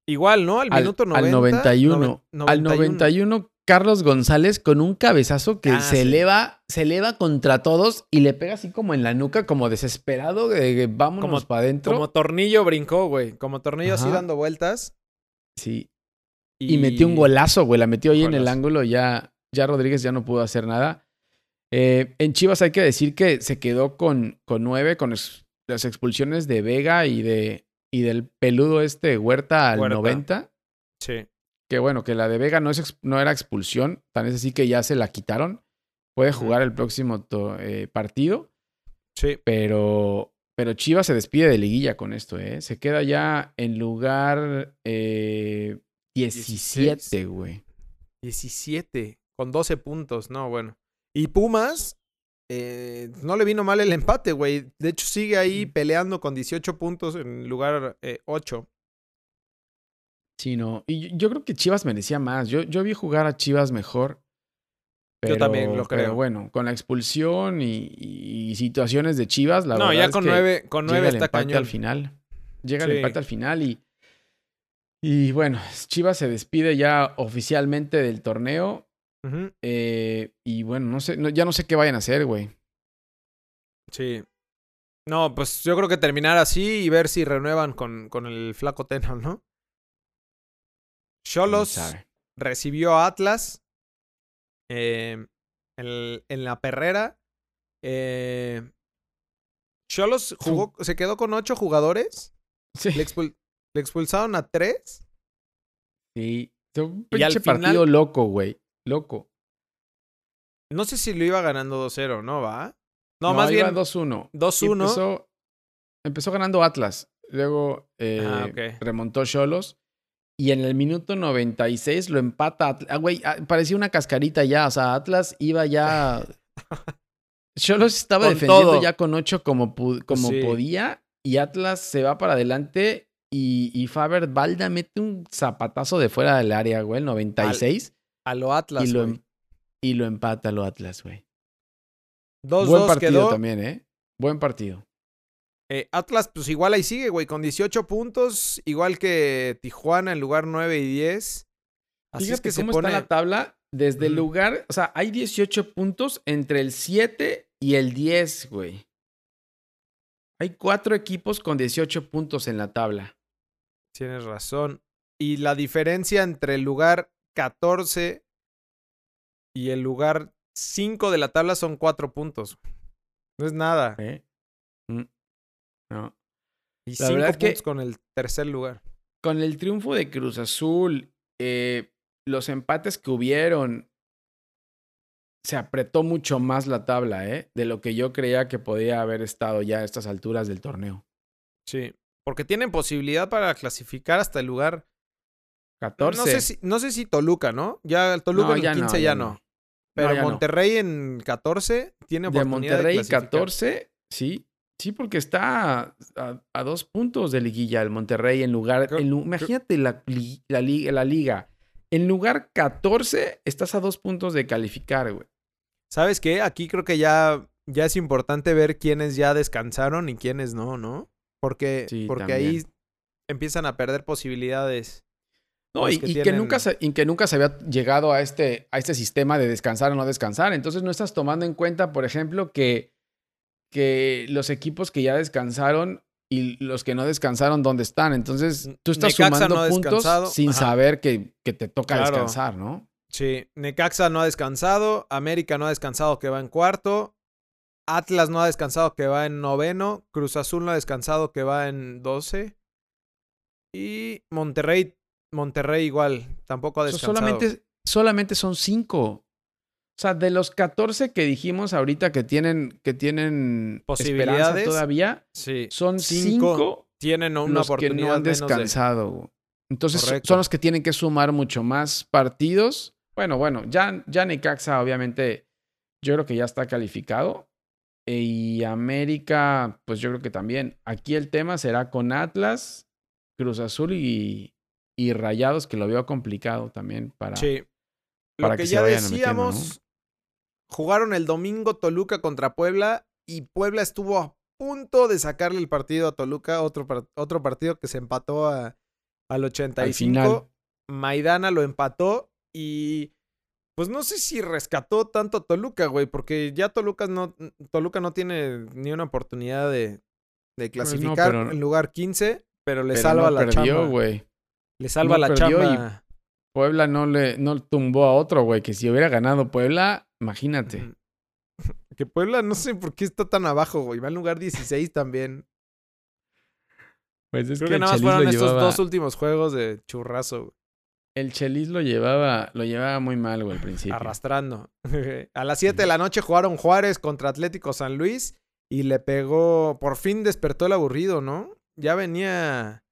Igual, ¿no? Al minuto 90. Al 91. Al 91 Carlos González con un cabezazo que ah, se eleva, se eleva contra todos y le pega así como en la nuca, como desesperado, de vámonos para adentro. Como tornillo brincó, güey. Como tornillo así dando vueltas. Sí. Y... metió un golazo, güey. La metió ahí en el ángulo. Ya, ya Rodríguez ya no pudo hacer nada. Eh, en Chivas hay que decir que se quedó con, con nueve, con las expulsiones de Vega y, de, y del peludo este Huerta al 90. Sí. Que bueno, que la de Vega no, es, no era expulsión, tan es así que ya se la quitaron. Puede jugar el próximo eh, partido. Sí. Pero, pero Chivas se despide de liguilla con esto, ¿eh? Se queda ya en lugar 17, eh, güey. 17, con 12 puntos, no, bueno. Y Pumas, eh, no le vino mal el empate, güey. De hecho, sigue ahí peleando con 18 puntos en lugar 8. Sí, no. Y yo, creo que Chivas merecía más. Yo, yo vi jugar a Chivas mejor. yo también lo creo. Pero bueno, con la expulsión y, situaciones de Chivas, la no, verdad. No, ya con nueve, con nueve está cañón. al final. Llega el empate al final y. Y bueno, Chivas se despide ya oficialmente del torneo. Eh, y bueno, no sé, ya no sé qué vayan a hacer, güey. Sí. No, pues yo creo que terminar así y ver si renuevan con, con el flaco Tenham, ¿no? Cholos recibió a Atlas em, en, la perrera. Eh, Cholos jugó, se quedó con ocho jugadores. Sí. Le, expulsaron a tres. Sí. Un y al partido loco, güey. Loco. No sé si lo iba ganando 2-0, ¿no? ¿Va? No, más bien. 2-1. 2-1. Empezó, empezó, ganando Atlas. Luego eh, remontó Cholos. Y en el minuto 96 lo empata. Ah, güey, ah, parecía una cascarita ya. O sea, Atlas iba ya. Yo los estaba defendiendo ya con 8 como, como podía. Y Atlas se va para adelante. Y, y Faber Balda mete un zapatazo de fuera del área, güey, el 96. a lo Atlas, y lo, em, y lo empata a lo Atlas, güey. Buen partido también, ¿eh? Buen partido. Eh, Atlas, pues igual ahí sigue, güey, con 18 puntos, igual que Tijuana en lugar 9 y 10. Así es que cómo se pone... está la tabla. Desde el lugar, o sea, hay 18 puntos entre el 7 y el 10, güey. Hay cuatro equipos con 18 puntos en la tabla. Tienes razón. Y la diferencia entre el lugar 14 y el lugar 5 de la tabla son 4 puntos. No es nada. ¿Eh? No. Y cinco puntos con el tercer lugar. Con el triunfo de Cruz Azul, eh, los empates que hubieron, se apretó mucho más la tabla, ¿eh? De lo que yo creía que podía haber estado ya a estas alturas del torneo. Sí, porque tienen posibilidad para clasificar hasta el lugar 14. No sé si, no sé si Toluca, ¿no? Ya Toluca en 15 ya, no. Pero Monterrey en 14 tiene oportunidad de Monterrey 14, sí. Sí, porque está a, dos puntos de liguilla el Monterrey en lugar. imagínate la, la, la, liga. En lugar 14, estás a dos puntos de calificar, güey. ¿Sabes qué? Aquí creo que ya, ya es importante ver quiénes ya descansaron y quiénes no, ¿no? Porque, porque ahí empiezan a perder posibilidades. No, y, que nunca se, y que nunca se había llegado a este, a este sistema de descansar o no descansar. Entonces no estás tomando en cuenta, por ejemplo, que que los equipos que ya descansaron y los que no descansaron, ¿dónde están? Entonces, tú estás sumando puntos sin saber que, que, te toca descansar, ¿no? Sí, Necaxa no ha descansado, América no ha descansado que va en cuarto, Atlas no ha descansado que va en noveno, Cruz Azul no ha descansado que va en doce y Monterrey, Monterrey igual, tampoco ha descansado. solamente, solamente son cinco. O sea, de los 14 que dijimos ahorita que tienen, que tienen posibilidades todavía, sí. son 5 tienen una los oportunidad que no han descansado. Entonces son los que tienen que sumar mucho más partidos. Bueno, bueno, ya, ya Necaxa obviamente yo creo que ya está calificado. Y América, pues yo creo que también. Aquí el tema será con Atlas, Cruz Azul y, y Rayados, que lo veo complicado también para, sí. Lo que, ya decíamos, Jugaron el domingo Toluca contra Puebla y Puebla estuvo a punto de sacarle el partido a Toluca, otro, otro partido que se empató a, al 85. Maidana lo empató y pues no sé si rescató tanto a Toluca, güey, porque ya Toluca no, Toluca no tiene ni una oportunidad de, de pues clasificar en lugar 15, pero le salva la chamba. Le salva la chamba. Puebla no le no tumbó a otro, güey, que si hubiera ganado Puebla, Imagínate. Que Puebla no sé por qué está tan abajo, güey. Va en lugar 16 también. Pues es Creo que, nada más fueron estos dos últimos juegos de churrazo, güey. El Chelis lo llevaba, lo llevaba muy mal, güey, al principio. Arrastrando. A las 7 de la noche jugaron Juárez contra Atlético San Luis y le pegó. Por fin despertó el aburrido, ¿no? Ya venía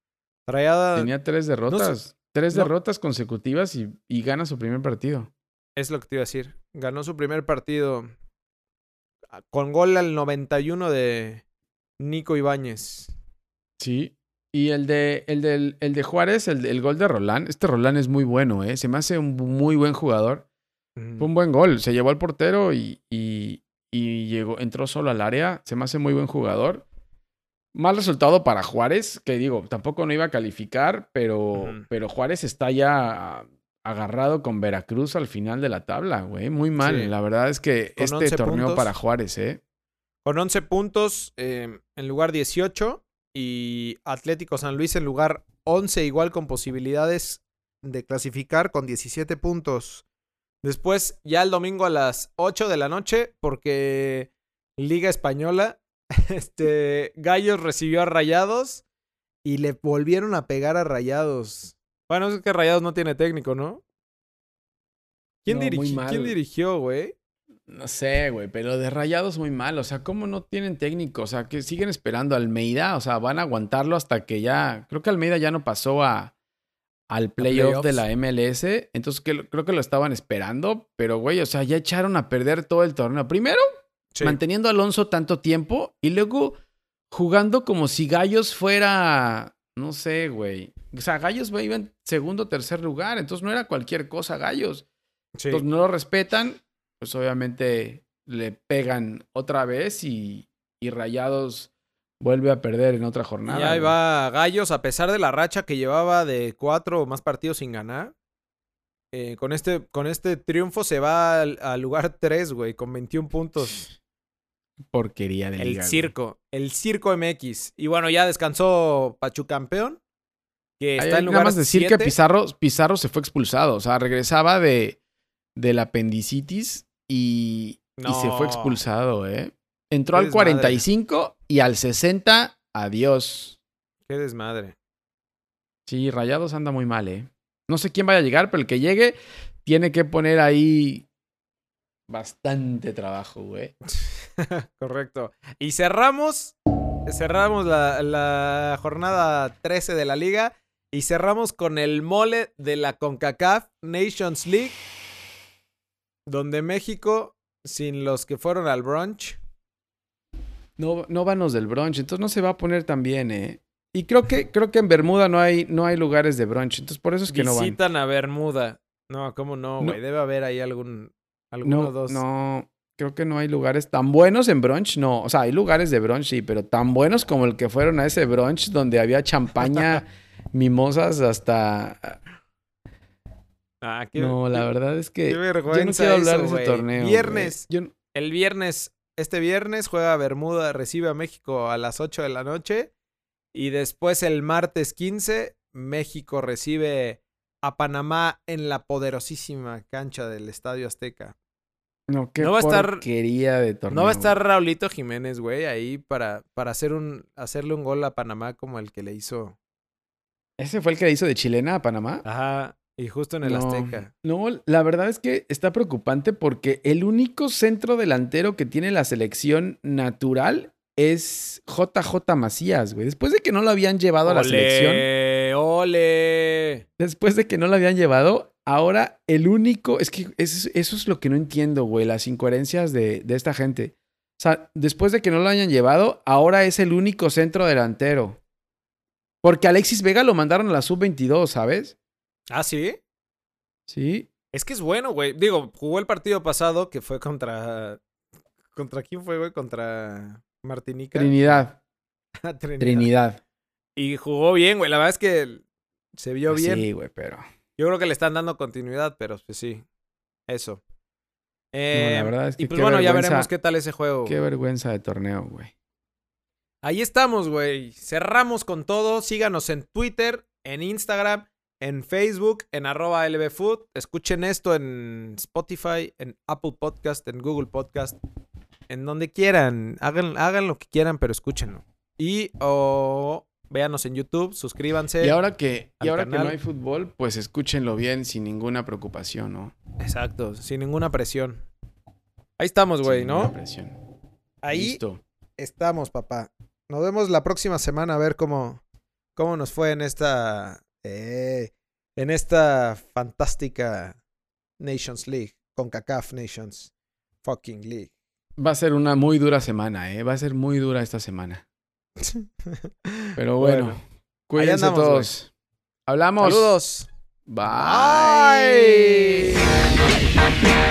trayada. Tenía tres derrotas. tres derrotas consecutivas y, y gana su primer partido. Es lo que te iba a decir. Ganó su primer partido ah, con gol al 91 de Nico Ibáñez. Sí. Y el de, el el de Juárez, el, gol de Roland. Este Roland es muy bueno, ¿eh? Se me hace un muy buen jugador. Fue un buen gol. Se llevó al portero y, y, y, llegó, entró solo al área. Se me hace muy buen jugador. Mal resultado para Juárez, que digo, tampoco no iba a calificar, pero, pero Juárez está ya agarrado con Veracruz al final de la tabla, güey. Muy mal. La verdad es que este torneo para Juárez, ¿eh? Con 11 puntos em, en lugar 18 y Atlético San Luis en lugar 11, igual con posibilidades de clasificar con 17 puntos. Después, ya el domingo a las 8 de la noche, porque Liga Española, este, Gallos recibió a Rayados y le volvieron a pegar a Rayados. Bueno, es que Rayados no tiene técnico, ¿no? ¿Quién, ¿quién dirigió, güey? No sé, güey, pero de Rayados muy mal. O sea, ¿cómo no tienen técnico? O sea, que siguen esperando a Almeida. O sea, van a aguantarlo hasta que ya. Creo que Almeida ya no pasó a, al playoff de la MLS. Entonces creo que lo estaban esperando. Pero, güey, o sea, ya echaron a perder todo el torneo. Primero, manteniendo a Alonso tanto tiempo. Y luego jugando como si Gallos fuera. No sé, güey. O sea, Gallos iba en segundo o tercer lugar, entonces no era cualquier cosa Gallos. Entonces no lo respetan, pues obviamente le pegan otra vez y, y Rayados vuelve a perder en otra jornada. Y ahí va Gallos, a pesar de la racha que llevaba de cuatro o más partidos sin ganar. Eh, con, este, con este triunfo se va al, lugar 3, güey, con 21 puntos. Porquería de liga. El circo, el circo MX. Y bueno, ya descansó Pachu campeón que está en lugar nada más decir que Pizarro, Pizarro se fue expulsado. O sea, regresaba de, de la apendicitis y, y se fue expulsado, ¿eh? Entró al 45 y al 60, adiós. Qué desmadre. Sí, Rayados anda muy mal, ¿eh? No sé quién vaya a llegar, pero el que llegue tiene que poner ahí bastante trabajo, güey. Correcto. Y cerramos, cerramos la, la jornada 13 de la liga y cerramos con el mole de la CONCACAF Nations League, donde México, sin los que fueron al brunch, no, no van los del brunch, entonces no se va a poner tan bien, ¿eh? Y creo que, creo que en Bermuda no hay, no hay lugares de brunch, entonces por eso es que no van. Visitan a Bermuda. No, ¿cómo no, No. güey? Debe haber ahí algún, alguno No, dos. no, creo que no hay lugares tan buenos en brunch, no. O sea, hay lugares de brunch, sí, pero tan buenos como el que fueron a ese brunch donde había champaña, mimosas, hasta... Ah, qué- No, la verdad es que yo no vergüenza quiero hablar eso, de ese torneo. Viernes. Yo El viernes, este viernes juega Bermuda, recibe a México a las 8 de la noche. Y después el martes 15, México recibe a Panamá en la poderosísima cancha del Estadio Azteca. No, qué No va a estar- de torneo. No va a estar. Raulito Jiménez, güey, ahí para, para hacer un, hacerle un gol a Panamá como el que le hizo. ¿Ese fue el que le hizo de chilena a Panamá? Ajá, y justo en el No. Azteca. No, la verdad es que está preocupante porque el único centro delantero que tiene la selección natural es JJ Macías, güey. Después de que no lo habían llevado a la selección, ¡Ole! ¡Ole! después de que no lo habían llevado, ahora el único, es que eso, eso es lo que no entiendo, güey, las incoherencias de, de esta gente. O sea, después de que no lo hayan llevado, ahora es el único centro delantero. Porque Alexis Vega lo mandaron a la sub-22, ¿sabes? ¿Ah, sí? Sí. Es que es bueno, güey. Digo, jugó el partido pasado que fue contra. ¿Contra quién fue, güey? Contra Martinica. Trinidad. Trinidad. Trinidad. Y jugó bien, güey. La verdad es que se vio bien. Sí, güey, pero... Yo creo que le están dando continuidad, pero pues sí. Eso. No, Eh, la verdad es que y pues bueno, ya veremos qué tal ese juego. Qué vergüenza de torneo, güey. Ahí estamos, güey. Cerramos con todo. Síganos en Twitter, en Instagram, en Facebook, en arroba lbfood. Escuchen esto en Spotify, en Apple Podcast, en Google Podcast, en donde quieran. Hagan, hagan lo que quieran, pero escúchenlo. Y o véanos en YouTube, suscríbanse. Y ahora que, y ahora que no hay fútbol, pues escúchenlo bien sin ninguna preocupación, ¿no? Exacto, sin ninguna presión. Ahí estamos, güey, ¿no? presión. Ahí Listo. estamos, papá. Nos vemos la próxima semana a ver cómo, cómo nos fue en esta. eh, en esta fantástica Nations League. Con CACAF Nations Fucking League. Va a ser una muy dura semana, ¿eh? Va a ser muy dura esta semana. Pero bueno, Bueno, cuídense andamos, todos. Hablamos. Saludos. Bye. Bye.